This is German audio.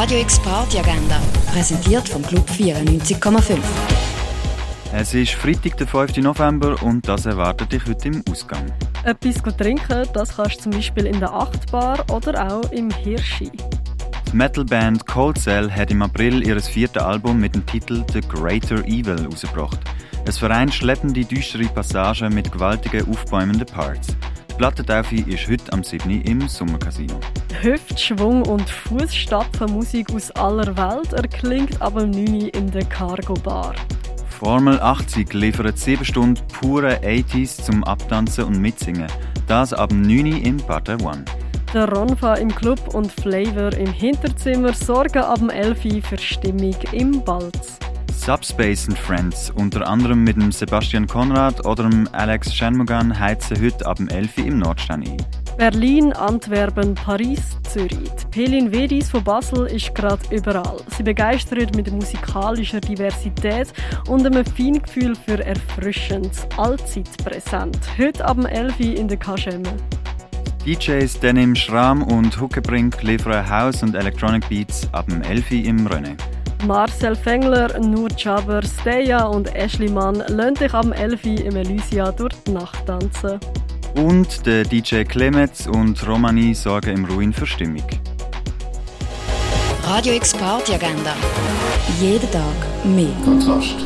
Radio X Party Agenda, präsentiert vom Club 94,5. Es ist Freitag, der 5. November und das erwartet dich heute im Ausgang. Etwas trinken, das kannst du zum Beispiel in der Achtbar oder auch im Hirschi. Die Metalband Cold Cell hat im April ihr viertes Album mit dem Titel The Greater Evil herausgebracht. Es vereint schleppende, düstere Passagen mit gewaltigen, aufbäumenden Parts. Die Plattentaufe ist heute am 7. im Sommercasino. Hüftschwung und Fußstapfen Musik aus aller Welt erklingt ab dem 9. in der Cargo Bar. Formel 80 liefert 7 Stunden pure 80s zum Abtanzen und Mitsingen. Das ab dem 9. im Partner One. Der Ronfa im Club und Flavor im Hinterzimmer sorgen ab dem 11. für Stimmung im Balz. Subspace and Friends, unter anderem mit dem Sebastian Konrad oder dem Alex Shanmugan, heizen heute ab dem 11. im Nordstern ein. Berlin, Antwerpen, Paris, Zürich. Die Pelin Wedis von Basel ist gerade überall. Sie begeistert mit musikalischer Diversität und einem Feingefühl für erfrischendes Allzeit präsent. Heute ab dem 11. in der Kaschemme. DJs Denim Schram und Huckebrink liefern House- und Electronic Beats ab dem 11. im René. Marcel Fengler, Nur Jaber, Steya und Ashley Mann lassen dich am 11. im Elysia durch die Nacht tanzen. Und der DJ Clemets und Romani sorgen im Ruin für Stimmung. Radio X Party Agenda. Jeden Tag mehr. Kontrast.